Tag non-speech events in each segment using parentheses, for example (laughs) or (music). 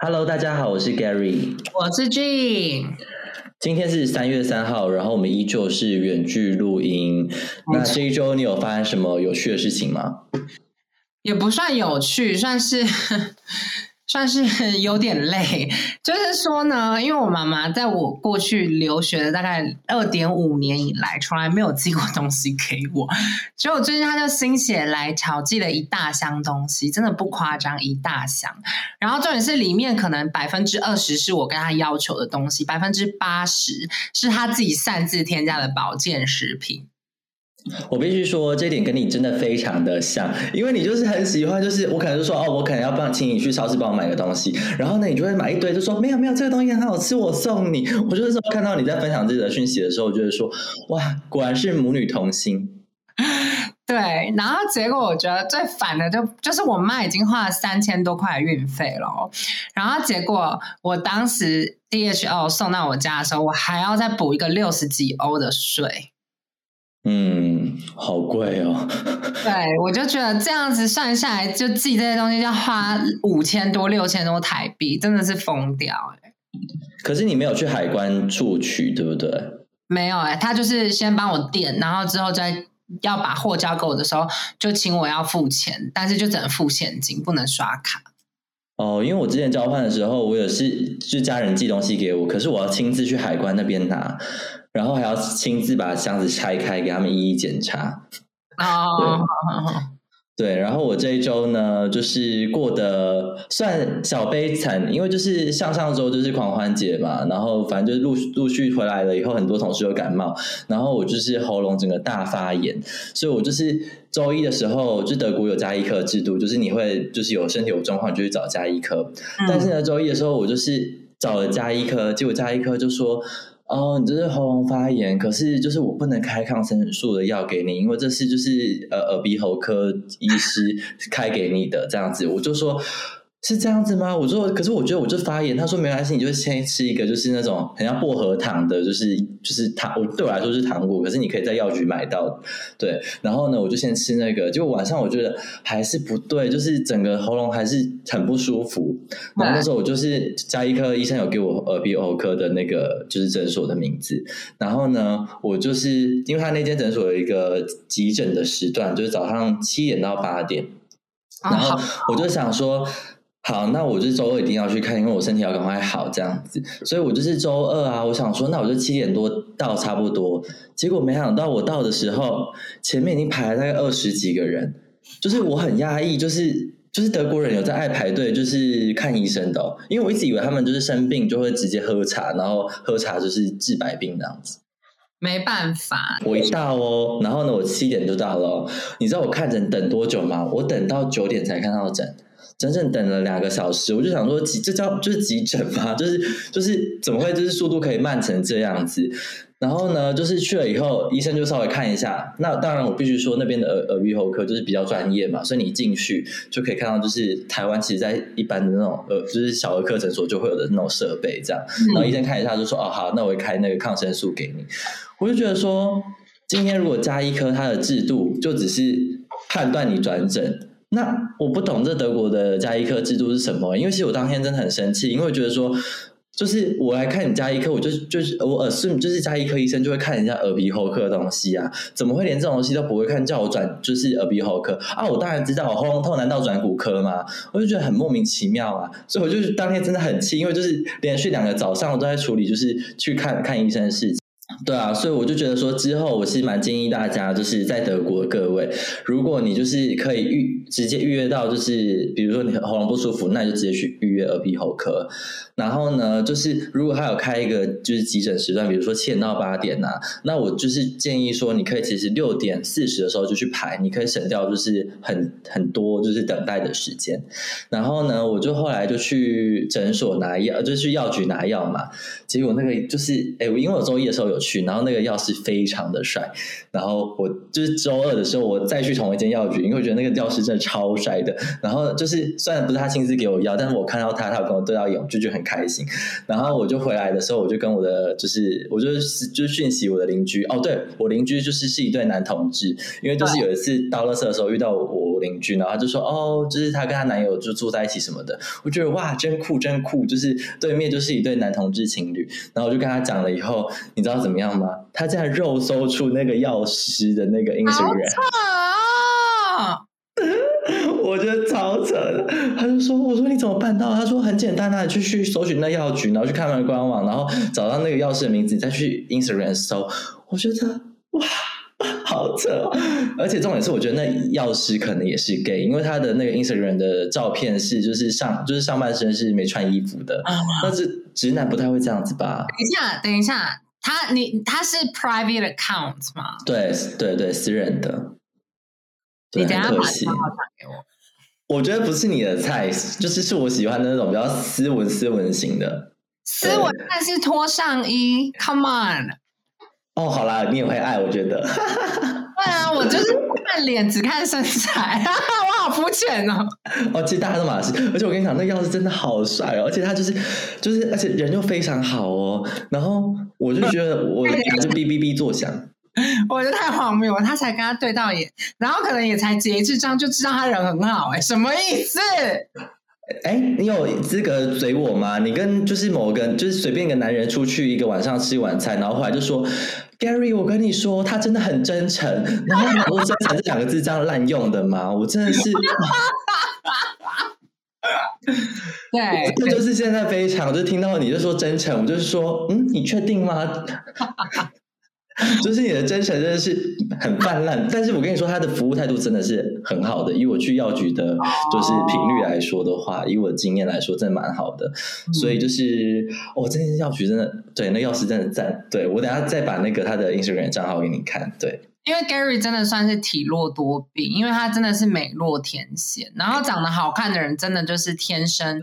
Hello，大家好，我是 Gary，我是 Jean。今天是三月三号，然后我们依旧是远距录音。那这一周你有发生什么有趣的事情吗？也不算有趣，算是。算是 (laughs) 有点累，就是说呢，因为我妈妈在我过去留学的大概二点五年以来，从来没有寄过东西给我，所以我最近她就心血来潮寄了一大箱东西，真的不夸张，一大箱。然后重点是里面可能百分之二十是我跟她要求的东西，百分之八十是她自己擅自添加的保健食品。我必须说，这点跟你真的非常的像，因为你就是很喜欢，就是我可能就说哦，我可能要帮请你去超市帮我买个东西，然后呢，你就会买一堆，就说没有没有，这个东西很好吃，我送你。我就是说看到你在分享自己的讯息的时候，我就会说哇，果然是母女同心。(laughs) 对，然后结果我觉得最烦的就就是我妈已经花了三千多块运费了，然后结果我当时 DHL 送到我家的时候，我还要再补一个六十几欧的税。嗯，好贵哦。(laughs) 对，我就觉得这样子算下来，就寄这些东西要花五千多、六千多台币，真的是疯掉哎。可是你没有去海关处取，对不对？没有哎，他就是先帮我垫，然后之后再要把货交给我的时候，就请我要付钱，但是就只能付现金，不能刷卡。哦，因为我之前交换的时候，我也是就家人寄东西给我，可是我要亲自去海关那边拿。然后还要亲自把箱子拆开，给他们一一检查。哦，对，然后我这一周呢，就是过得算小悲惨，因为就是上上周就是狂欢节嘛，然后反正就是陆陆续回来了以后，很多同事有感冒，然后我就是喉咙整个大发炎，所以我就是周一的时候，就德国有加医科制度，就是你会就是有身体有状况就去找加医科，但是呢，周一的时候我就是找了加医科，结果加医科就说。哦，你这是喉咙发炎，可是就是我不能开抗生素的药给你，因为这是就是呃耳鼻喉科医师开给你的这样子，我就说。是这样子吗？我说，可是我觉得我就发炎。他说没关系，你就先吃一个，就是那种很像薄荷糖的，就是就是糖。我对我来说是糖果，可是你可以在药局买到。对，然后呢，我就先吃那个。结果晚上我觉得还是不对，就是整个喉咙还是很不舒服。然后那时候我就是加医科医生有给我耳鼻喉科的那个就是诊所的名字。然后呢，我就是因为他那间诊所有一个急诊的时段，就是早上七点到八点。然后我就想说。好，那我就周二一定要去看，因为我身体要赶快好这样子，所以我就是周二啊，我想说，那我就七点多到差不多。结果没想到我到的时候，前面已经排了大概二十几个人，就是我很压抑，就是就是德国人有在爱排队，就是看医生的，因为我一直以为他们就是生病就会直接喝茶，然后喝茶就是治百病这样子。没办法，我一到哦，然后呢，我七点就到了，你知道我看诊等多久吗？我等到九点才看到诊。整整等了两个小时，我就想说急，这叫就是急诊吗？(laughs) 就是就是怎么会就是速度可以慢成这样子？然后呢，就是去了以后，医生就稍微看一下。那当然，我必须说那边的耳耳鼻喉科就是比较专业嘛，所以你进去就可以看到，就是台湾其实，在一般的那种呃，就是小儿科诊所就会有的那种设备这样。然后医生看一下就说：“哦，好，那我会开那个抗生素给你。”我就觉得说，今天如果加医科，它的制度就只是判断你转诊。那我不懂这德国的加医科制度是什么，因为其实我当天真的很生气，因为我觉得说，就是我来看你加医科，我就就是我耳顺就是加医科医生就会看人家耳鼻喉科的东西啊，怎么会连这种东西都不会看，叫我转就是耳鼻喉科啊？我当然知道，喉咙痛难道转骨科吗？我就觉得很莫名其妙啊，所以我就当天真的很气，因为就是连续两个早上我都在处理就是去看看医生的事情。对啊，所以我就觉得说，之后我是蛮建议大家，就是在德国各位，如果你就是可以预直接预约到，就是比如说你喉咙不舒服，那就直接去预约耳鼻喉科。然后呢，就是如果他有开一个就是急诊时段，比如说七点到八点呐，那我就是建议说，你可以其实六点四十的时候就去排，你可以省掉就是很很多就是等待的时间。然后呢，我就后来就去诊所拿药，就去药局拿药嘛。结果那个就是哎，我因为我周一的时候有去，然后那个药师非常的帅。然后我就是周二的时候，我再去同一间药局，因为我觉得那个药师真的超帅的。然后就是虽然不是他亲自给我药，但是我看到他，他有跟我对到眼，就觉得很。开心，然后我就回来的时候，我就跟我的就是，我就就是讯息我的邻居。哦，对我邻居就是是一对男同志，因为就是有一次到乐社的时候遇到我邻居，然后他就说哦，就是他跟他男友就住在一起什么的，我觉得哇，真酷真酷，就是对面就是一对男同志情侣，然后我就跟他讲了以后，你知道怎么样吗？他竟然肉搜出那个药师的那个 Instagram，啊！(laughs) 我觉得超扯的。他就说：“我说你怎么办到？”他说：“很简单啊，你去去搜寻那药局，然后去看他的官网，然后找到那个药师的名字，你再去 Instagram 搜。”我觉得哇，好扯哦！而且重点是，我觉得那药师可能也是 gay，因为他的那个 Instagram 的照片是就是上就是上半身是没穿衣服的，但是直男不太会这样子吧？等一下，等一下，他你他是 private account 吗？对对对，私人的。你等下把账号打给我。我觉得不是你的菜，就是是我喜欢的那种比较斯文斯文型的。斯文，但是脱上衣，Come on！哦，好啦，你也会爱，我觉得。(laughs) 对啊，我就是看脸，只看身材，我 (laughs) 好肤浅哦。哦，其实大家都马是，而且我跟你讲，那个药师真的好帅哦，而且他就是就是，而且人又非常好哦。然后我就觉得我 (laughs) 就哔哔哔作响。我觉得太荒谬了，他才跟他对到眼，然后可能也才截一次账就知道他人很好、哎，什么意思？哎，你有资格嘴我吗？你跟就是某个就是随便一个男人出去一个晚上吃一晚餐，然后后来就说 Gary，我跟你说他真的很真诚，然后你说真诚这两个字这样滥用的吗？我真的是。(laughs) 对，这就是现在非常，就听到你就说真诚，我就是说，嗯，你确定吗？(laughs) 就是你的真诚真的是很泛滥，但是我跟你说，他的服务态度真的是很好的。以我去药局的，就是频率来说的话，以我的经验来说，真的蛮好的。所以就是，哦，真的药局真的，对，那药师真的赞。对我等下再把那个他的 Instagram 账号给你看。对，因为 Gary 真的算是体弱多病，因为他真的是美若天仙，然后长得好看的人真的就是天生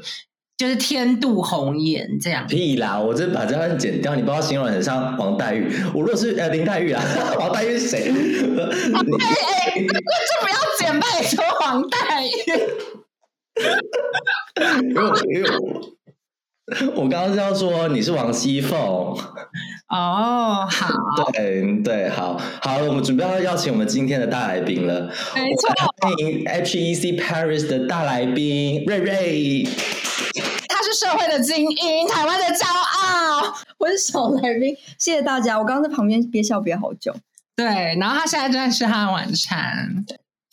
就是天妒红颜这样。屁啦！我这把这段剪掉，你不要形容得很像王黛玉。我如果是呃林黛玉啊，(laughs) 王黛玉是谁？你 (laughs) 哎哎，这就不要剪拜说王黛玉。(laughs) 因为我因为我我刚刚是要说你是王熙凤，哦，好，对对，好好，我们准备要邀请我们今天的大来宾了，没错，欢迎 HEC Paris 的大来宾瑞瑞。他是社会的精英，台湾的骄傲。我是小来宾，谢谢大家。我刚刚在旁边憋笑憋好久。对，然后他现在正在吃他的晚餐。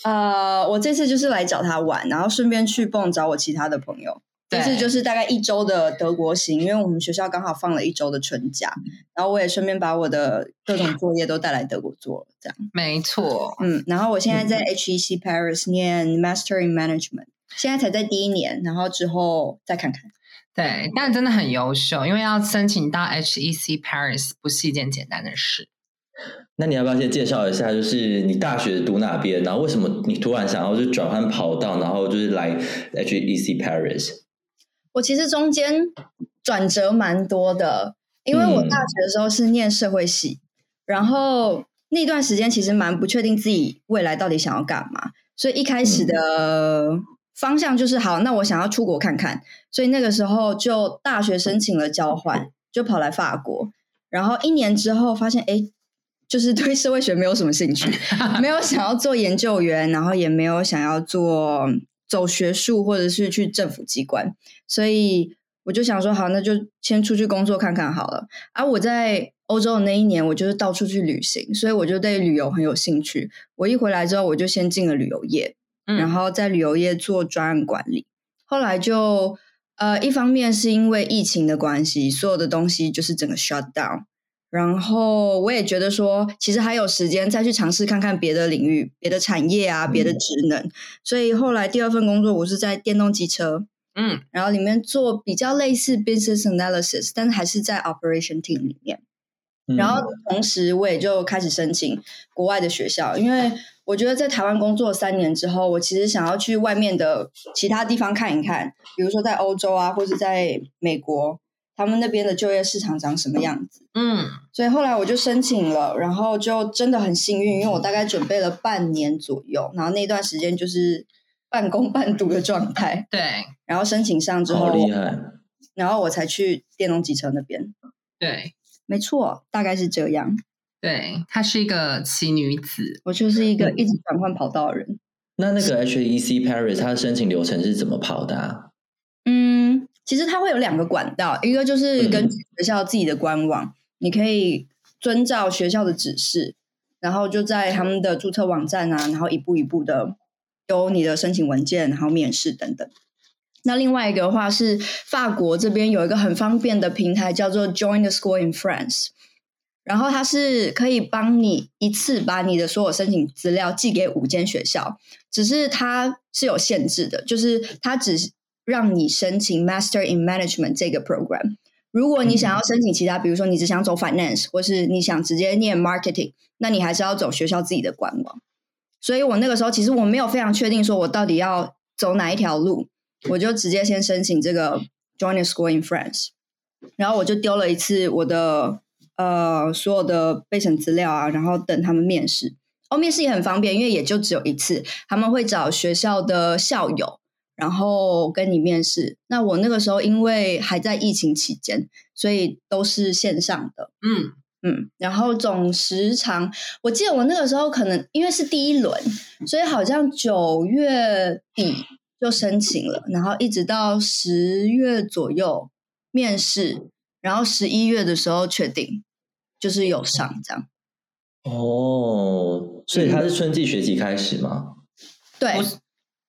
呃，我这次就是来找他玩，然后顺便去蹦找我其他的朋友。这对次就是大概一周的德国行，因为我们学校刚好放了一周的春假，然后我也顺便把我的各种作业都带来德国做了，这样。没错，嗯，然后我现在在 HEC Paris 念 Master in Management，现在才在第一年，然后之后再看看。对，但真的很优秀，因为要申请到 HEC Paris 不是一件简单的事。那你要不要先介绍一下，就是你大学读哪边，然后为什么你突然想要就转换跑道，然后就是来 HEC Paris？我其实中间转折蛮多的，因为我大学的时候是念社会系，然后那段时间其实蛮不确定自己未来到底想要干嘛，所以一开始的方向就是好，那我想要出国看看，所以那个时候就大学申请了交换，就跑来法国，然后一年之后发现，哎，就是对社会学没有什么兴趣，(laughs) 没有想要做研究员，然后也没有想要做走学术或者是去政府机关，所以我就想说，好，那就先出去工作看看好了。而、我在欧洲的那一年，我就是到处去旅行，所以我就对旅游很有兴趣。我一回来之后，我就先进了旅游业，嗯然后在旅游业做专案管理。后来就呃，一方面是因为疫情的关系，所有的东西就是整个 shut down。然后我也觉得说，其实还有时间再去尝试看看别的领域、别的产业啊、别的职能。所以后来第二份工作，我是在电动机车，嗯，然后里面做比较类似 business analysis，但是还是在 operation team 里面。然后同时，我也就开始申请国外的学校，因为我觉得在台湾工作三年之后，我其实想要去外面的其他地方看一看，比如说在欧洲啊，或者在美国，他们那边的就业市场长什么样子。嗯，所以后来我就申请了，然后就真的很幸运，因为我大概准备了半年左右，然后那段时间就是半工半读的状态，(laughs) 对然后申请上之好后，厉害。然后我才去电动机车那边。对没错，大概是这样。对，她是一个奇女子。我就是一个一直转换跑道的人。那那个 HEC Paris 它的申请流程是怎么跑的啊？嗯，其实它会有两个管道，一个就是根据学校自己的官网，你可以遵照学校的指示，然后就在他们的注册网站啊，然后一步一步的有你的申请文件，然后面试等等。那另外一个的话是法国这边有一个很方便的平台，叫做 Join the School in France，然后它是可以帮你一次把你的所有申请资料寄给五间学校，只是它是有限制的，就是它只让你申请 Master in Management 这个 program。如果你想要申请其他，比如说你只想走 Finance，或是你想直接念 Marketing，那你还是要走学校自己的官网。所以我那个时候其实我没有非常确定说我到底要走哪一条路。我就直接先申请这个 Join a School in France，然后我就丢了一次我的呃所有的备审资料啊，然后等他们面试。哦，面试也很方便，因为也就只有一次，他们会找学校的校友，然后跟你面试。那我那个时候因为还在疫情期间，所以都是线上的。嗯嗯，然后总时长，我记得我那个时候可能因为是第一轮，所以好像九月底。就申请了，然后一直到十月左右面试，然后十一月的时候确定就是有上这样。哦，所以他是春季学期开始吗？对，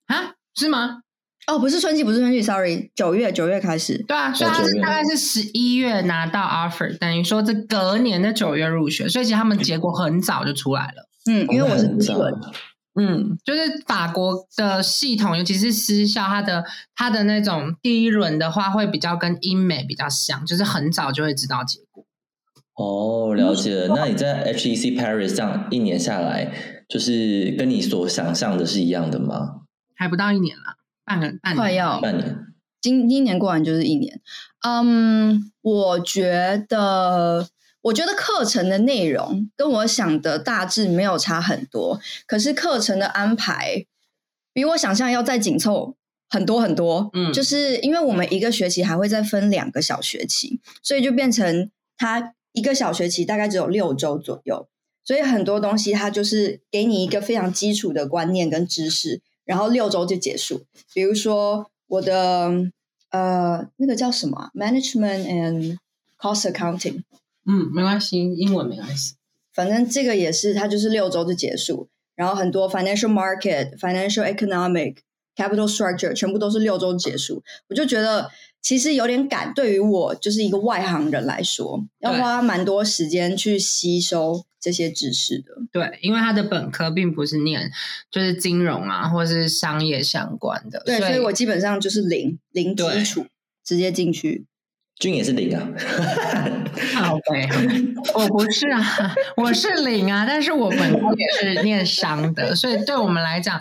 啊，是吗？哦，不是春季，不是春季，sorry，九月九月开始。对啊，所以他是大概是十一月拿到 offer，等于说这隔年的九月入学，所以其实他们结果很早就出来了。嗯，因为我是第一轮。嗯，就是法国的系统，尤其是私校，它的它的那种第一轮的话，会比较跟英美比较像，就是很早就会知道结果。哦，了解了。那你在 HEC Paris 这样一年下来，就是跟你所想象的是一样的吗？还不到一年了，半个半快要半年。今今年过完就是一年。嗯，我觉得。我觉得课程的内容跟我想的大致没有差很多，可是课程的安排比我想象要再紧凑很多很多。嗯，就是因为我们一个学期还会再分两个小学期，所以就变成它一个小学期大概只有六周左右，所以很多东西它就是给你一个非常基础的观念跟知识，然后六周就结束。比如说我的呃那个叫什么 Management and Cost Accounting。嗯，没关系，英文没关系。反正这个也是，它就是六周就结束。然后很多 financial market、financial economic、capital structure 全部都是六周结束。我就觉得其实有点赶，对于我就是一个外行人来说，要花蛮多时间去吸收这些知识的。对，因为他的本科并不是念就是金融啊，或是商业相关的。对，所以我基本上就是零零基础，直接进去。君也是零啊，好呗，我不是啊，我是零啊，但是我本科也是念商的，所以对我们来讲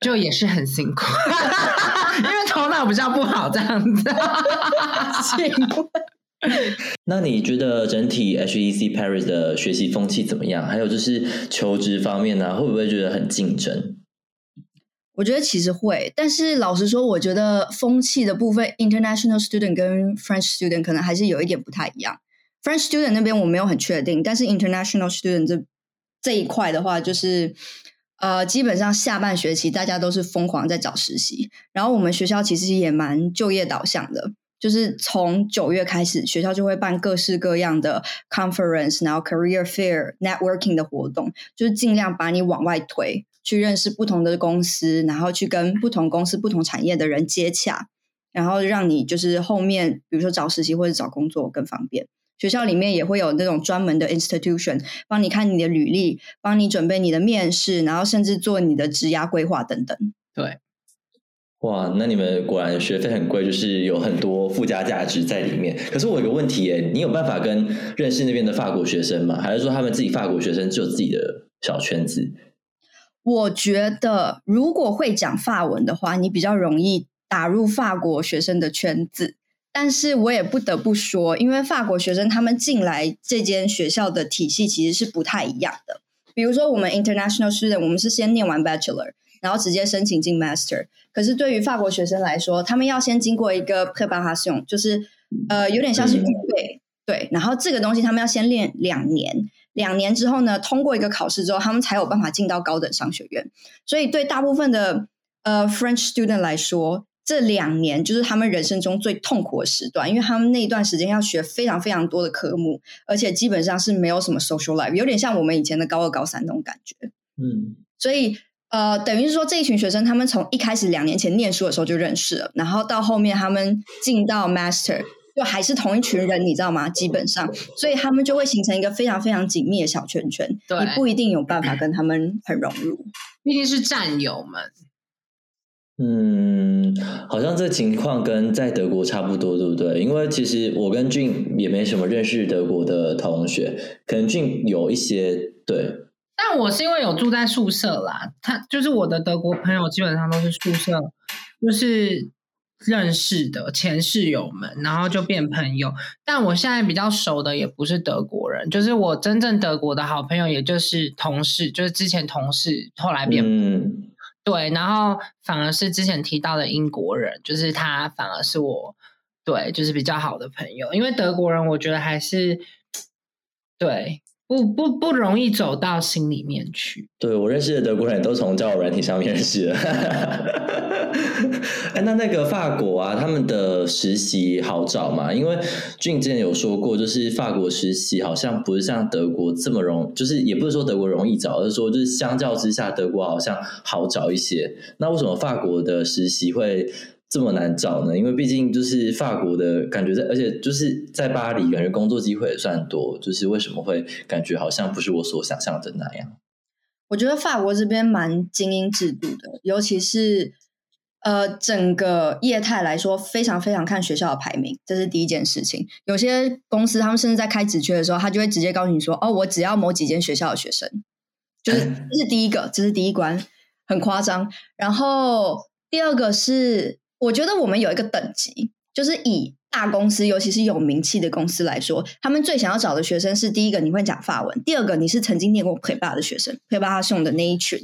就也是很辛苦，(laughs) 因为头脑比较不好这样子。(laughs) 那你觉得整体 HEC Paris 的学习风气怎么样？还有就是求职方面呢，会不会觉得很竞争？我觉得其实会，但是老实说，我觉得风气的部分，international student 跟 French student 可能还是有一点不太一样。French student 那边我没有很确定，但是 international student 这这一块的话，就是呃，基本上下半学期大家都是疯狂在找实习，然后我们学校其实也蛮就业导向的，就是从九月开始，学校就会办各式各样的 conference，然后 career fair、networking 的活动，就是尽量把你往外推。去认识不同的公司，然后去跟不同公司、不同产业的人接洽，然后让你就是后面比如说找实习或者找工作更方便。学校里面也会有那种专门的 institution 帮你看你的履历，帮你准备你的面试，然后甚至做你的职涯规划等等。对，哇，那你们果然学费很贵，就是有很多附加价值在里面。可是我有个问题，耶，你有办法跟认识那边的法国学生吗？还是说他们自己法国学生只有自己的小圈子？我觉得，如果会讲法文的话，你比较容易打入法国学生的圈子。但是我也不得不说，因为法国学生他们进来这间学校的体系其实是不太一样的。比如说，我们 international student，我们是先念完 bachelor，然后直接申请进 master。可是对于法国学生来说，他们要先经过一个 preparation，就是呃，有点像是预备，对。然后这个东西他们要先练两年。两年之后呢，通过一个考试之后，他们才有办法进到高等商学院。所以对大部分的呃 French student 来说，这两年就是他们人生中最痛苦的时段，因为他们那一段时间要学非常非常多的科目，而且基本上是没有什么 social life，有点像我们以前的高二、高三那种感觉。嗯，所以呃，等于是说这一群学生，他们从一开始两年前念书的时候就认识了，然后到后面他们进到 master，就还是同一群人，你知道吗？基本上，所以他们就会形成一个非常非常紧密的小圈圈，对你不一定有办法跟他们很融入。毕竟是战友们。嗯，好像这情况跟在德国差不多，对不对？因为其实我跟俊也没什么认识德国的同学，可能俊有一些对，但我是因为有住在宿舍啦，他就是我的德国朋友，基本上都是宿舍，就是认识的前室友们，然后就变朋友。但我现在比较熟的也不是德国人，就是我真正德国的好朋友，也就是同事，就是之前同事，后来变、嗯，对，然后反而是之前提到的英国人，就是他反而是我对，就是比较好的朋友，因为德国人我觉得还是对不不不容易走到心里面去。对我认识的德国人都从交友软体上面认识的。(laughs) 哎，那那个法国啊，他们的实习好找吗？因为俊之前有说过，就是法国实习好像不是像德国这么容，就是也不是说德国容易找，而是说就是相较之下，德国好像好找一些。那为什么法国的实习会这么难找呢？因为毕竟就是法国的感觉在，而且就是在巴黎，感觉工作机会也算多。就是为什么会感觉好像不是我所想象的那样？我觉得法国这边蛮精英制度的，尤其是呃整个业态来说，非常非常看学校的排名，这是第一件事情。有些公司他们甚至在开职缺的时候，他就会直接告诉你说：“哦，我只要某几间学校的学生。”就是 (laughs) 这是第一个，这是第一关，很夸张。然后第二个是，我觉得我们有一个等级，就是以大公司，尤其是有名气的公司来说，他们最想要找的学生是第一个你会讲法文，第二个你是曾经念过 p r 的学生 p r 他送的那一群，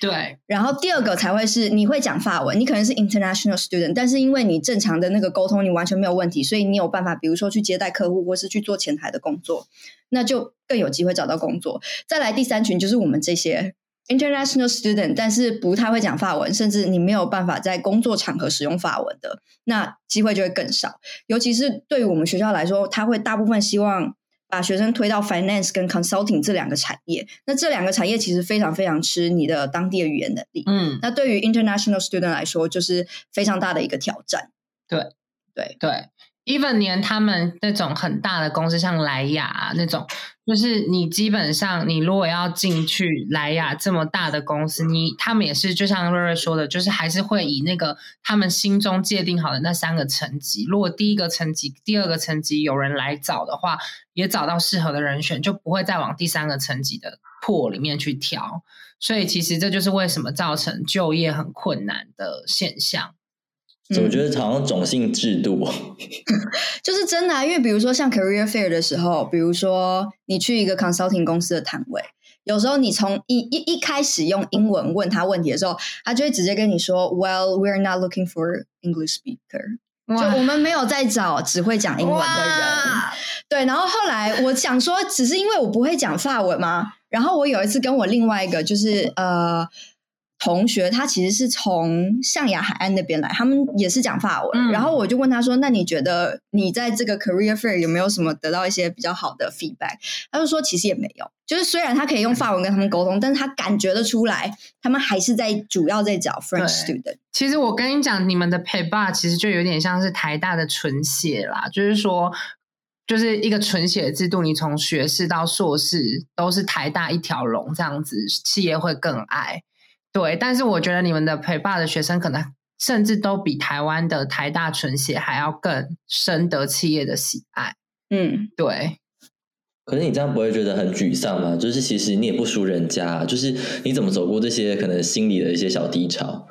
对，然后第二个才会是你会讲法文，你可能是 international student，但是因为你正常的那个沟通你完全没有问题，所以你有办法，比如说去接待客户或是去做前台的工作，那就更有机会找到工作。再来第三群就是我们这些 international student，但是不太会讲法文，甚至你没有办法在工作场合使用法文的，那机会就会更少。尤其是对于我们学校来说，他会大部分希望把学生推到 finance 跟 consulting 这两个产业。那这两个产业其实非常非常吃你的当地的语言能力。嗯，那对于 international student 来说，就是非常大的一个挑战。对对对，even 连他们那种很大的公司，像莱雅、啊、那种，就是你基本上你如果要进去莱雅这么大的公司，你他们也是就像瑞瑞说的，就是还是会以那个他们心中界定好的那三个层级，如果第一个层级、第二个层级有人来找的话，也找到适合的人选，就不会再往第三个层级的破里面去挑。所以其实这就是为什么造成就业很困难的现象。怎么觉得好像种姓制度？(laughs) 就是真的、啊，因为比如说像 career fair 的时候，比如说你去一个 consulting 公司的摊位，有时候你从一一一开始用英文问他问题的时候，他就会直接跟你说，Well, we're not looking for English speaker。就我们没有在找只会讲英文的人，对。然后后来我想说，只是因为我不会讲法文吗？然后我有一次跟我另外一个就是呃同学，他其实是从象牙海岸那边来，他们也是讲法文。嗯然后我就问他说：“那你觉得你在这个 career fair 有没有什么得到一些比较好的 feedback？” 他就说：“其实也没有，就是虽然他可以用法文跟他们沟通，但是他感觉得出来，他们还是在主要在找 French student。其实我跟你讲，你们的陪爸其实就有点像是台大的纯血啦，就是说，就是一个纯血制度，你从学士到硕士都是台大一条龙这样子，企业会更爱。对，但是我觉得你们的陪爸的学生可能甚至都比台湾的台大纯血还要更深得企业的喜爱。嗯，对，可是你这样不会觉得很沮丧吗？就是其实你也不输人家，就是你怎么走过这些可能心里的一些小低潮？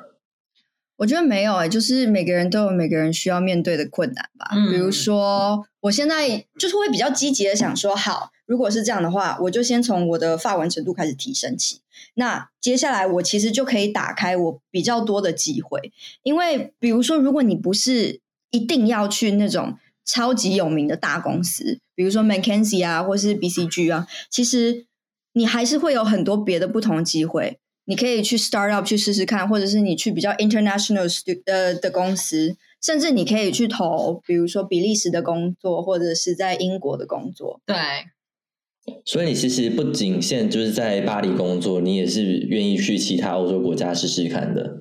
我觉得没有哎、就是每个人都有每个人需要面对的困难吧。嗯比如说，我现在就是会比较积极的想说，好，如果是这样的话，我就先从我的发文程度开始提升起。那接下来我其实就可以打开我比较多的机会，因为比如说，如果你不是一定要去那种超级有名的大公司，比如说 McKinsey 啊，或是 BCG 啊，其实你还是会有很多别的不同机会。你可以去 start up 去试试看，或者是你去比较 international 呃的公司，甚至你可以去投，比如说比利时的工作，或者是在英国的工作。对，所以你其实不仅限就是在巴黎工作，你也是愿意去其他欧洲国家试试看的。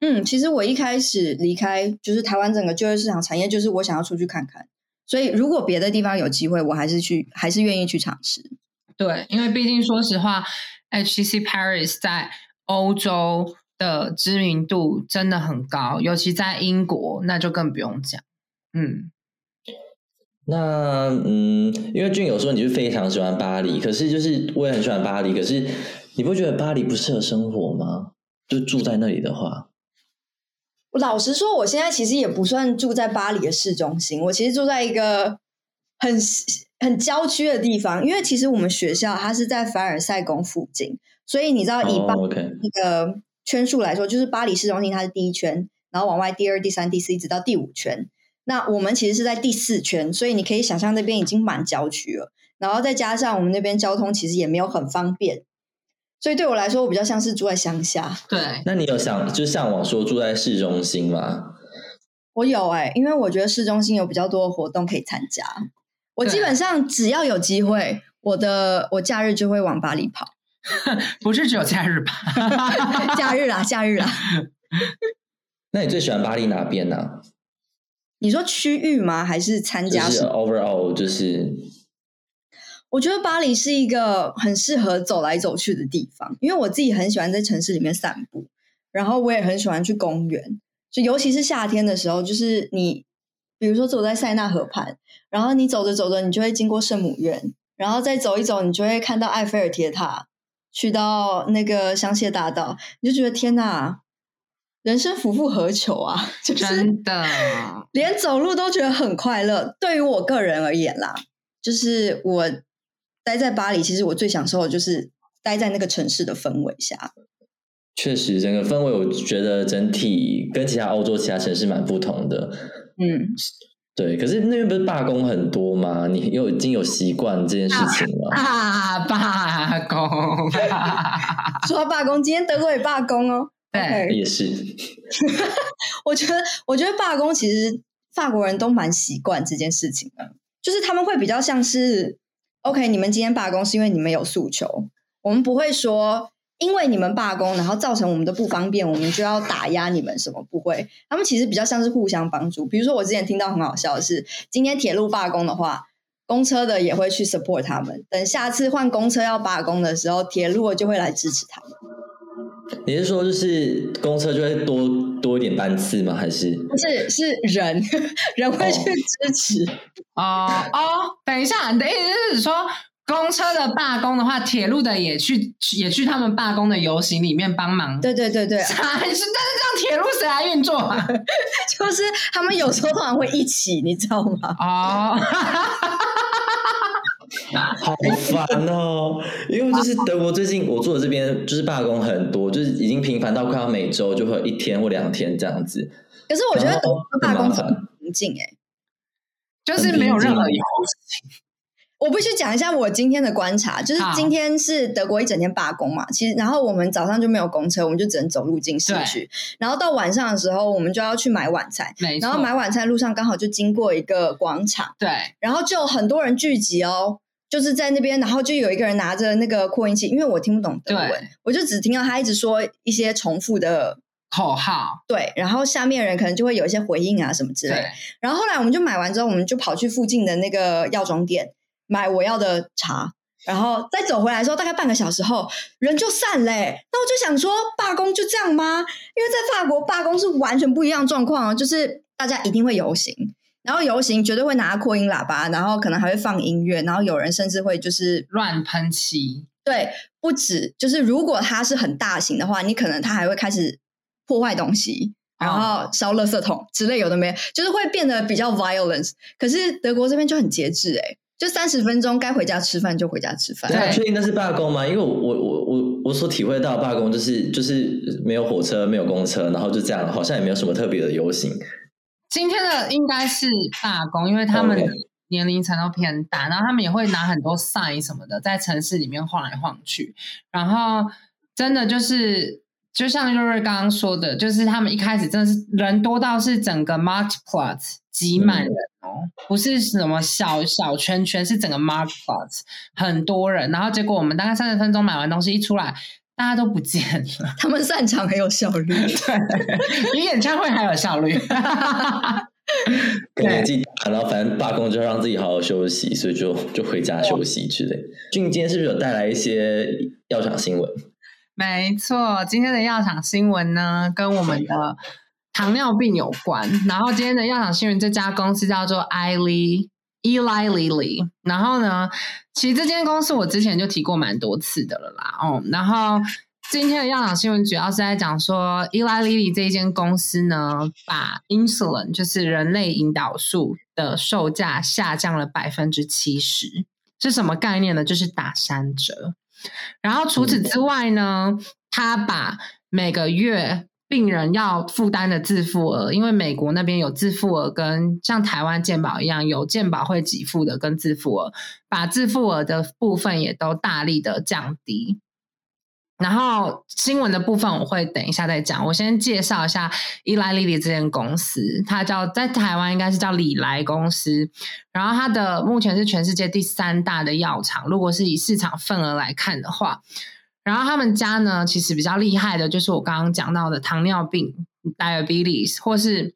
嗯，其实我一开始离开就是台湾整个就业市场产业，就是我想要出去看看。所以如果别的地方有机会，我还是去，还是愿意去尝试。对，因为毕竟说实话。HTC Paris 在欧洲的知名度真的很高，尤其在英国，那就更不用讲。嗯，那嗯，因为俊有说你是非常喜欢巴黎，可是就是我也很喜欢巴黎，可是你不觉得巴黎不适合生活吗？就住在那里的话，老实说，我现在其实也不算住在巴黎的市中心，我其实住在一个很。很郊区的地方，因为其实我们学校它是在凡尔赛宫附近，所以你知道以巴那个圈数来说，就是巴黎市中心它是第一圈，然后往外第二、第三、第四一直到第五圈。那我们其实是在第四圈，所以你可以想象那边已经满郊区了。然后再加上我们那边交通其实也没有很方便，所以对我来说，我比较像是住在乡下。对，那你有想就向往说住在市中心吗？我有哎，因为我觉得市中心有比较多的活动可以参加。我基本上只要有机会，我的我假日就会往巴黎跑。(laughs) 不是只有假日吧？(laughs) 假日啦，假日啦。(laughs) 那你最喜欢巴黎哪边呢？你说区域吗？还是参加？是 overall，就是我觉得巴黎是一个很适合走来走去的地方，因为我自己很喜欢在城市里面散步，然后我也很喜欢去公园，就尤其是夏天的时候，就是你。比如说走在塞纳河畔，然后你走着走着，你就会经过圣母院，然后再走一走，你就会看到埃菲尔铁塔，去到那个香榭大道，你就觉得天哪，人生夫复何求啊！(laughs) 真的，连走路都觉得很快乐。对于我个人而言啦，就是我待在巴黎，其实我最享受的就是待在那个城市的氛围下。确实，整个氛围我觉得整体跟其他欧洲其他城市蛮不同的。嗯，对，可是那边不是罢工很多吗？你又已经有习惯这件事情了啊？罢工，说到罢工，今天德国也罢工哦。对，也是。(laughs) 我觉得，我觉得罢工其实法国人都蛮习惯这件事情的，就是他们会比较像是，OK，你们今天罢工是因为你们有诉求，我们不会说。因为你们罢工，然后造成我们的不方便，我们就要打压你们？什么不会？他们其实比较像是互相帮助。比如说，我之前听到很好笑的是，今天铁路罢工的话，公车的也会去 support 他们。等下次换公车要罢工的时候，铁路就会来支持他们。你是说，就是公车就会多多一点班次吗？还是不是？是人人会去支持？哦哦，等一下，你的意思是说？公车的罢工的话，铁路的也去也去他们罢工的游行里面帮忙。对对对对，是但是这样铁路谁来运作？(laughs) 就是他们有时候突然会一起，你知道吗？哦，好烦哦！因为就是德国最近我住的这边就是罢工很多，就是已经频繁到快要每周就会一天或两天这样子。可是我觉得德国罢工很平静哎，就是没有任何游行。(laughs) 我必须讲一下我今天的观察，就是今天是德国一整天罢工嘛，其实然后我们早上就没有公车，我们就只能走路进市区，然后到晚上的时候，我们就要去买晚餐，然后买晚餐路上刚好就经过一个广场，对，然后就很多人聚集哦，就是在那边，然后就有一个人拿着那个扩音器，因为我听不懂德文，我就只听到他一直说一些重复的口号，对，然后下面人可能就会有一些回应啊什么之类，然后后来我们就买完之后，我们就跑去附近的那个药妆店。买我要的茶，然后再走回来的时候，大概半个小时后人就散嘞。那我就想说，罢工就这样吗？因为在法国罢工是完全不一样状况就是大家一定会游行，然后游行绝对会拿扩音喇叭，然后可能还会放音乐，然后有人甚至会就是乱喷漆。对，不止，就是如果它是很大型的话，你可能它还会开始破坏东西，然后烧垃圾桶之类，有的没，就是会变得比较 violence。可是德国这边就很节制，哎。就三十分钟，该回家吃饭就回家吃饭。对，确定那是罢工吗？因为我我我我我所体会到罢工就是就是没有火车，没有公车，然后就这样，好像也没有什么特别的游行。今天的应该是罢工，因为他们年龄层都偏大，然后他们也会拿很多 sign 什么的，在城市里面晃来晃去，然后真的就是就像瑞瑞刚刚说的，就是他们一开始真的是人多到是整个 marketplace 挤满人哦，不是什么小小圈圈，是整个 marketplace 很多人，然后结果我们大概三十分钟买完东西一出来。大家都不见了，(laughs) 他们散场很有效率，对，比演唱会还有效率。年纪大，然后反正罢工就让自己好好休息，所以就就回家休息之类。俊今天是不是有带来一些药厂新闻？没错，今天的药厂新闻呢，跟我们的糖尿病有关。然后今天的药厂新闻，这家公司叫做艾利。Eli Lilly，然后呢，其实这间公司我之前就提过蛮多次的了啦。哦，然后今天的药厂新闻主要是在讲说，Eli Lilly 这一间公司呢，把 insulin 就是人类胰岛素的售价下降了百分之七十，是什么概念呢？就是打三折。然后除此之外呢，他把每个月病人要负担的自付额，因为美国那边有自付额，跟像台湾健保一样有健保会给付的跟自付额，把自付额的部分也都大力的降低。然后新闻的部分我会等一下再讲，我先介绍一下伊莱莉莉这间公司，它叫在台湾应该是叫李来公司，然后它的目前是全世界第三大的药厂，如果是以市场份额来看的话。然后他们家呢，其实比较厉害的，就是我刚刚讲到的糖尿病 （diabetes） 或是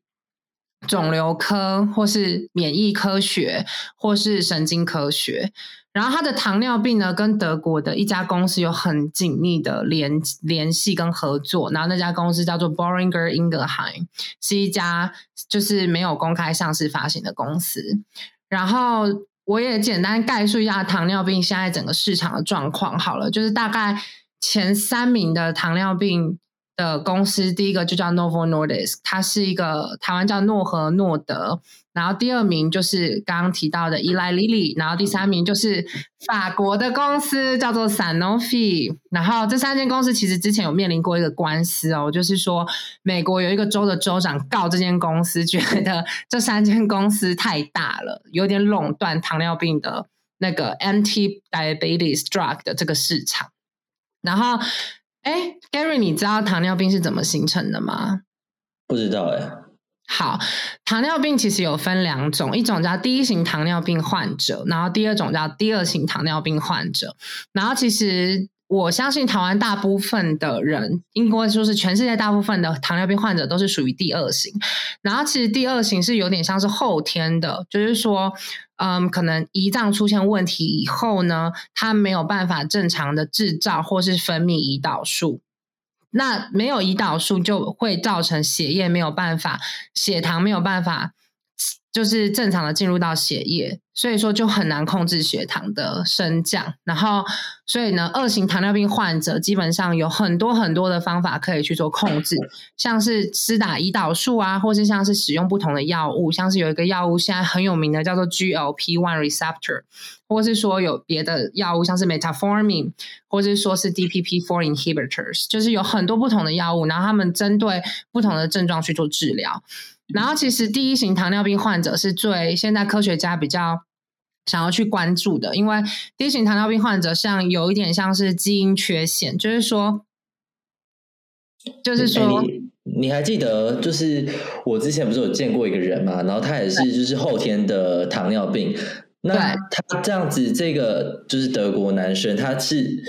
肿瘤科，或是免疫科学，或是神经科学。然后他的糖尿病呢，跟德国的一家公司有很紧密的联联系跟合作。然后那家公司叫做 Boringer Ingelheim，是一家就是没有公开上市发行的公司。然后。我也简单概述一下糖尿病现在整个市场的状况好了，就是大概前三名的糖尿病。的公司第一个就叫 Novo Nordisk，它是一个台湾叫诺和诺德，然后第二名就是刚刚提到的 Eli Lilly，然后第三名就是法国的公司叫做 Sanofi，然后这三间公司其实之前有面临过一个官司哦，就是说美国有一个州的州长告这间公司，觉得这三间公司太大了，有点垄断糖尿病的那个 anti diabetes drug 的这个市场，然后。哎，Gary，你知道糖尿病是怎么形成的吗？不知道哎。好，糖尿病其实有分两种，一种叫第一型糖尿病患者，然后第二种叫第二型糖尿病患者。然后其实我相信台湾大部分的人，应该说是全世界大部分的糖尿病患者都是属于第二型。然后其实第二型是有点像是后天的，就是说。嗯，可能胰脏出现问题以后呢，它没有办法正常的制造或是分泌胰岛素，那没有胰岛素就会造成血液没有办法，血糖没有办法。就是正常的进入到血液，所以说就很难控制血糖的升降。然后，所以呢，二型糖尿病患者基本上有很多很多的方法可以去做控制，像是施打胰岛素啊，或是像是使用不同的药物，像是有一个药物现在很有名的叫做 GLP-1 receptor，或是说有别的药物像是 metformin，或是说是 DPP-4 inhibitors，就是有很多不同的药物，然后他们针对不同的症状去做治疗。然后，其实第一型糖尿病患者是最现在科学家比较想要去关注的，因为第一型糖尿病患者像有一点像是基因缺陷，就是说，就是说，你还记得，就是我之前不是有见过一个人嘛，然后他也是就是后天的糖尿病，那他这样子，这个就是德国男生，他是。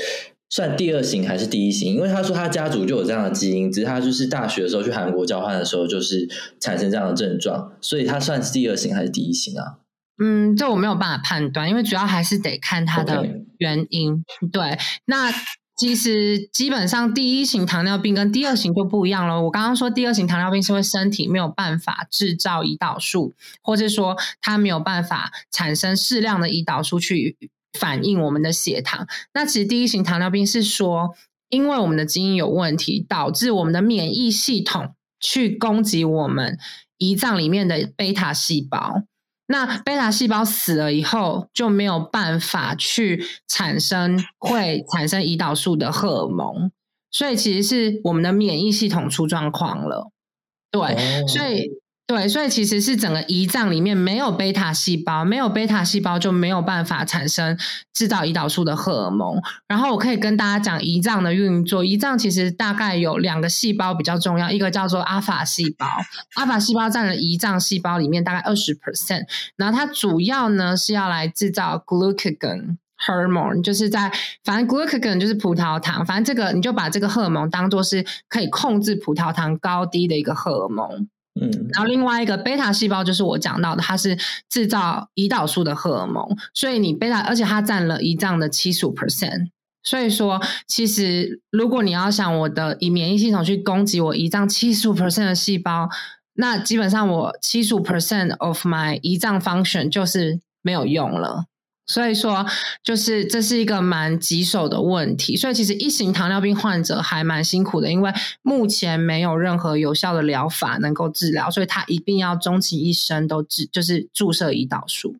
算第二型还是第一型？因为他说他家族就有这样的基因，只是他就是大学的时候去韩国交换的时候，就是产生这样的症状，所以他算是第二型还是第一型啊？嗯，这我没有办法判断，因为主要还是得看它的原因。对，那其实基本上第一型糖尿病跟第二型就不一样了。我刚刚说第二型糖尿病是因为身体没有办法制造胰岛素，或者说它没有办法产生适量的胰岛素去。反映我们的血糖。那其实第一型糖尿病是说，因为我们的基因有问题，导致我们的免疫系统去攻击我们胰脏里面的贝塔细胞。那贝塔细胞死了以后，就没有办法去产生会产生胰岛素的荷尔蒙，所以其实是我们的免疫系统出状况了。对，所以。对，所以其实是整个胰脏里面没有贝塔细胞，没有贝塔细胞就没有办法产生制造胰岛素的荷尔蒙。然后我可以跟大家讲胰脏的运作，胰脏其实大概有两个细胞比较重要，一个叫做阿法细胞，阿法细胞占了胰脏细胞里面大概二十 percent，然后它主要呢是要来制造 glucagon hormone，就是在反正 glucagon 就是葡萄糖，反正这个你就把这个荷尔蒙当做是可以控制葡萄糖高低的一个荷尔蒙。嗯，然后另外一个贝塔细胞就是我讲到的，它是制造胰岛素的荷尔蒙，所以你贝塔，而且它占了胰脏的七十五 percent。所以说，其实如果你要想我的以免疫系统去攻击我胰脏七十五 percent 的细胞，那基本上我七十五 percent of my 胰脏 function 就是没有用了。所以说，就是这是一个蛮棘手的问题。所以其实一型糖尿病患者还蛮辛苦的，因为目前没有任何有效的疗法能够治疗，所以他一定要终其一生都治，就是注射胰岛素。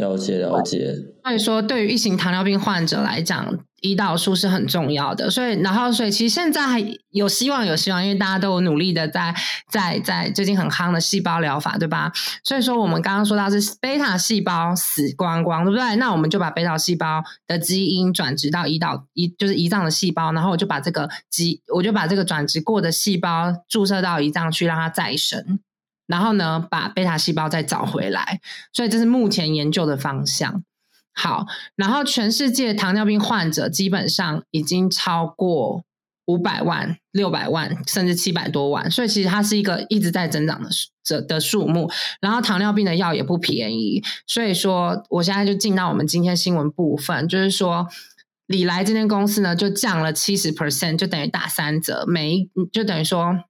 了解了解。所以说，对于一型糖尿病患者来讲，胰岛素是很重要的。所以，然后，所以其实现在还有希望，有希望，因为大家都有努力的在在在最近很夯的细胞疗法，对吧？所以说，我们刚刚说到是贝塔细胞死光光，对不对？那我们就把贝塔细胞的基因转植到胰岛胰，就是胰脏的细胞，然后我就把这个基，我就把这个转植过的细胞注射到胰脏去，让它再生。然后呢，把贝塔细胞再找回来，所以这是目前研究的方向。好，然后全世界糖尿病患者基本上已经超过五百万、六百万，甚至七百多万，所以其实它是一个一直在增长的这的数目。然后糖尿病的药也不便宜，所以说我现在就进到我们今天新闻部分，就是说李来这间公司呢就降了七十 percent，就等于打三折，每一就等于说。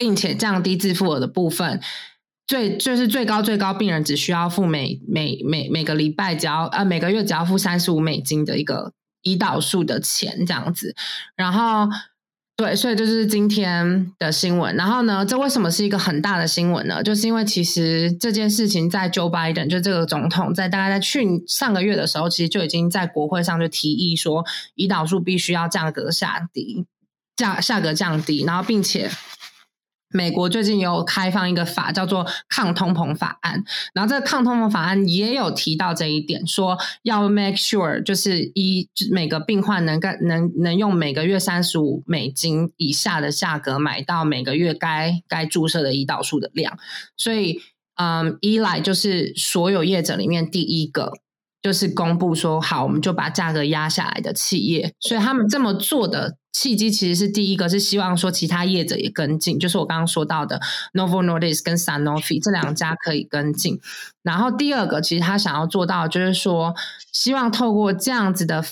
并且降低自付额的部分，最就是最高最高，病人只需要付每每每每个礼拜只要呃每个月只要付三十五美金的一个胰岛素的钱这样子。然后对，所以就是今天的新闻。然后呢，这为什么是一个很大的新闻呢？就是因为其实这件事情在 Joe Biden 就这个总统在大概在去上个月的时候，其实就已经在国会上就提议说，胰岛素必须要价格下低，价价格降低，然后并且。美国最近有开放一个法，叫做抗通膨法案。然后这个抗通膨法案也有提到这一点，说要 make sure 就是一每个病患能够能能用每个月三十五美金以下的价格买到每个月该该注射的胰岛素的量。所以，嗯，一来就是所有业者里面第一个。就是公布说好，我们就把价格压下来的企业，所以他们这么做的契机其实是第一个是希望说其他业者也跟进，就是我刚刚说到的 Novo Nordisk 跟 Sanofi 这两家可以跟进。然后第二个，其实他想要做到就是说，希望透过这样子的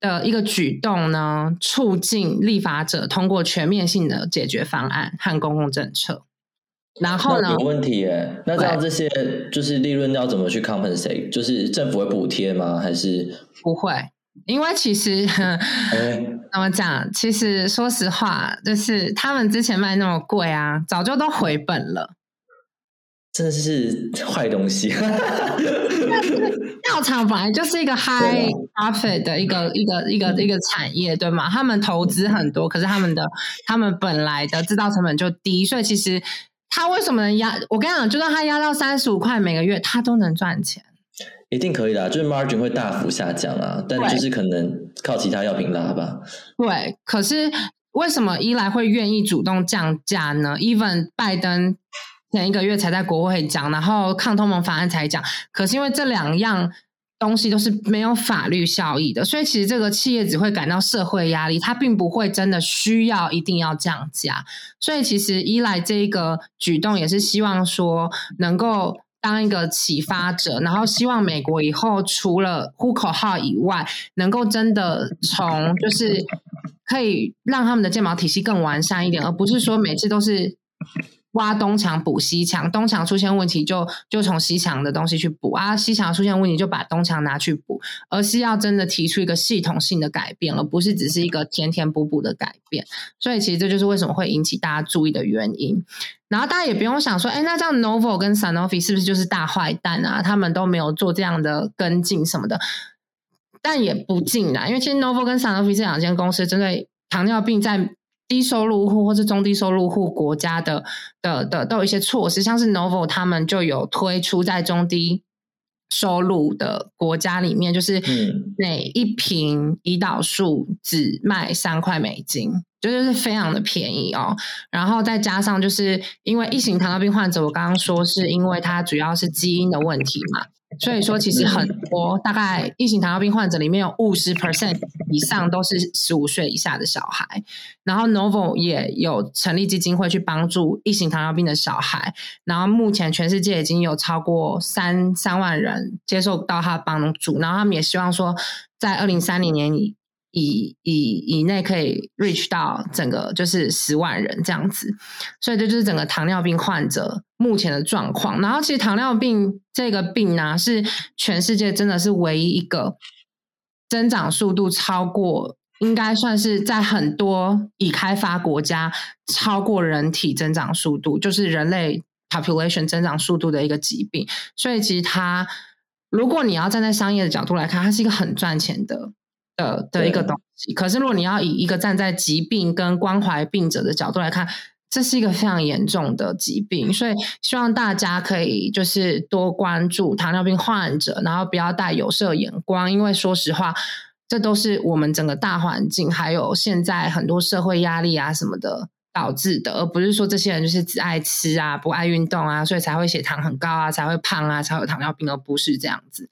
的一个举动呢，促进立法者通过全面性的解决方案和公共政策。然后呢？有问题耶？那这样这些就是利润要怎么去 compensate？就是政府会补贴吗？还是不会？因为其实 (laughs) 怎么讲？其实说实话，就是他们之前卖那么贵啊，早就都回本了。真的是坏东西。药厂本来就是一个 high profit 的一个一个一个一个产业，对吗？他们投资很多，可是他们的他们本来的制造成本就低，所以其实。他为什么能压？我跟你讲，就算他压到三十五块每个月，他都能赚钱。一定可以的，就是 margin 会大幅下降啊，但就是可能靠其他药品拉吧。对，可是为什么伊莱会愿意主动降价呢？Even 拜登前一个月才在国会讲，然后抗通膨法案才讲，可是因为这两样。东西都是没有法律效益的，所以其实这个企业只会感到社会压力，它并不会真的需要一定要降价。所以其实依赖这一个举动，也是希望说能够当一个启发者，然后希望美国以后除了呼口号以外，能够真的从就是可以让他们的健保体系更完善一点，而不是说每次都是。挖东墙补西墙，东墙出现问题就就从西墙的东西去补啊，西墙出现问题就把东墙拿去补，而是要真的提出一个系统性的改变，而不是只是一个填填补补的改变。所以其实这就是为什么会引起大家注意的原因。然后大家也不用想说，哎，那这样 Novo 跟 Sanofi 是不是就是大坏蛋啊？他们都没有做这样的跟进什么的，但也不尽然，因为其实 Novo 跟 Sanofi 这两间公司针对糖尿病在低收入户或是中低收入户国家的的的都有一些措施，像是 Novo 他们就有推出在中低收入的国家里面，就是每一瓶胰岛素只卖三块美金，就就是非常的便宜哦。然后再加上就是因为一型糖尿病患者，我刚刚说是因为它主要是基因的问题嘛。所以说，其实很多大概一型糖尿病患者里面有五十 percent 以上都是十五岁以下的小孩。然后 Novo 也有成立基金会去帮助一型糖尿病的小孩。然后目前全世界已经有超过三三万人接受到他帮助。然后他们也希望说，在二零三零年以以以以内可以 reach 到整个就是十万人这样子。所以这就是整个糖尿病患者。目前的状况，然后其实糖尿病这个病呢，是全世界真的是唯一一个增长速度超过，应该算是在很多已开发国家超过人体增长速度，就是人类 population 增长速度的一个疾病。所以其实它，如果你要站在商业的角度来看，它是一个很赚钱的的的一个东西。可是如果你要以一个站在疾病跟关怀病者的角度来看，这是一个非常严重的疾病，所以希望大家可以就是多关注糖尿病患者，然后不要带有色眼光，因为说实话，这都是我们整个大环境，还有现在很多社会压力啊什么的导致的，而不是说这些人就是只爱吃啊，不爱运动啊，所以才会血糖很高啊，才会胖啊，才有糖尿病，而不是这样子。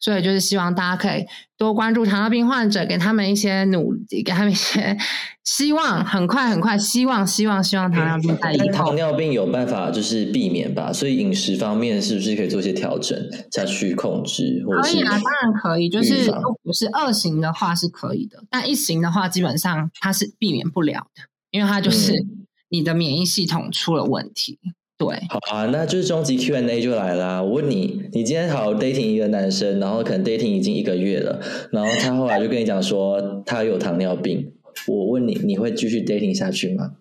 所以就是希望大家可以多关注糖尿病患者，给他们一些努力，给他们一些 (laughs) 希望。很快很快，希望希望希望糖尿病在以后。糖尿病有办法就是避免吧？所以饮食方面是不是可以做一些调整，再去控制？可以啊，当然可以。就是如果是二型的话是可以的，但一型的话基本上它是避免不了的，因为它就是你的免疫系统出了问题。对，好啊，那就是终极 Q&A 就来啦。我问你，你今天好 dating 一个男生，然后可能 dating 已经一个月了，然后他后来就跟你讲说他有糖尿病，我问你，你会继续 dating 下去吗？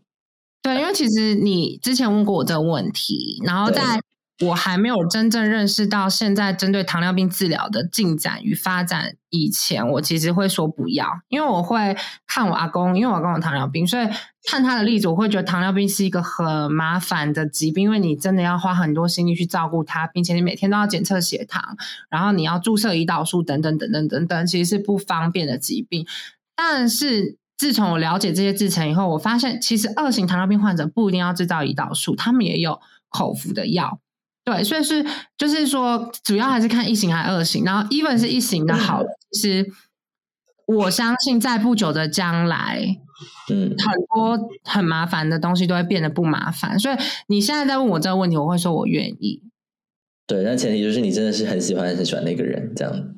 对，因为其实你之前问过我这个问题，然后在。我还没有真正认识到现在针对糖尿病治疗的进展与发展以前，我其实会说不要，因为我会看我阿公，因为我阿公有糖尿病，所以看他的例子，我会觉得糖尿病是一个很麻烦的疾病，因为你真的要花很多心力去照顾他，并且你每天都要检测血糖，然后你要注射胰岛素等等等等等等，其实是不方便的疾病。但是自从我了解这些制成以后，我发现其实二型糖尿病患者不一定要制造胰岛素，他们也有口服的药。对，所以是就是说，主要还是看一型还是二型，然后 even 是一型的好，其实我相信在不久的将来，嗯，很多很麻烦的东西都会变得不麻烦。所以你现在在问我这个问题，我会说我愿意。对，那前提就是你真的是很喜欢很喜欢那个人，这样。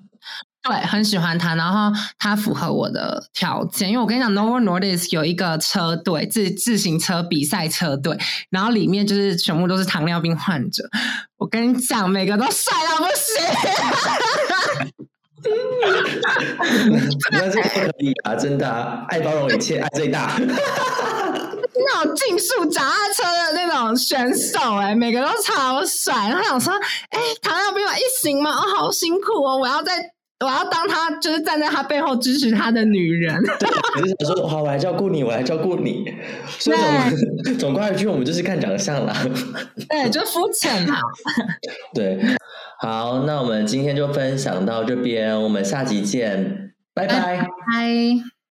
对，很喜欢他，然后他符合我的条件，因为我跟你讲，Novo Nordisk 有一个车队，自自行车比赛车队，然后里面就是全部都是糖尿病患者。我跟你讲，每个都帅到不行。那这可以啊，真的，爱包容一切，爱最大。那种竞速脚踏车的那种选手，哎，每个都超帅。然后想说，哎，糖尿病一行吗？哦，好辛苦哦，我要在。我要当他，就是站在他背后支持他的女人。对，我就想说，好，我来照顾你，我来照顾你。所以总总归一句，我们就是看长相啦。对，就肤浅嘛。(laughs) 对，好，那我们今天就分享到这边，我们下集见，拜拜，拜。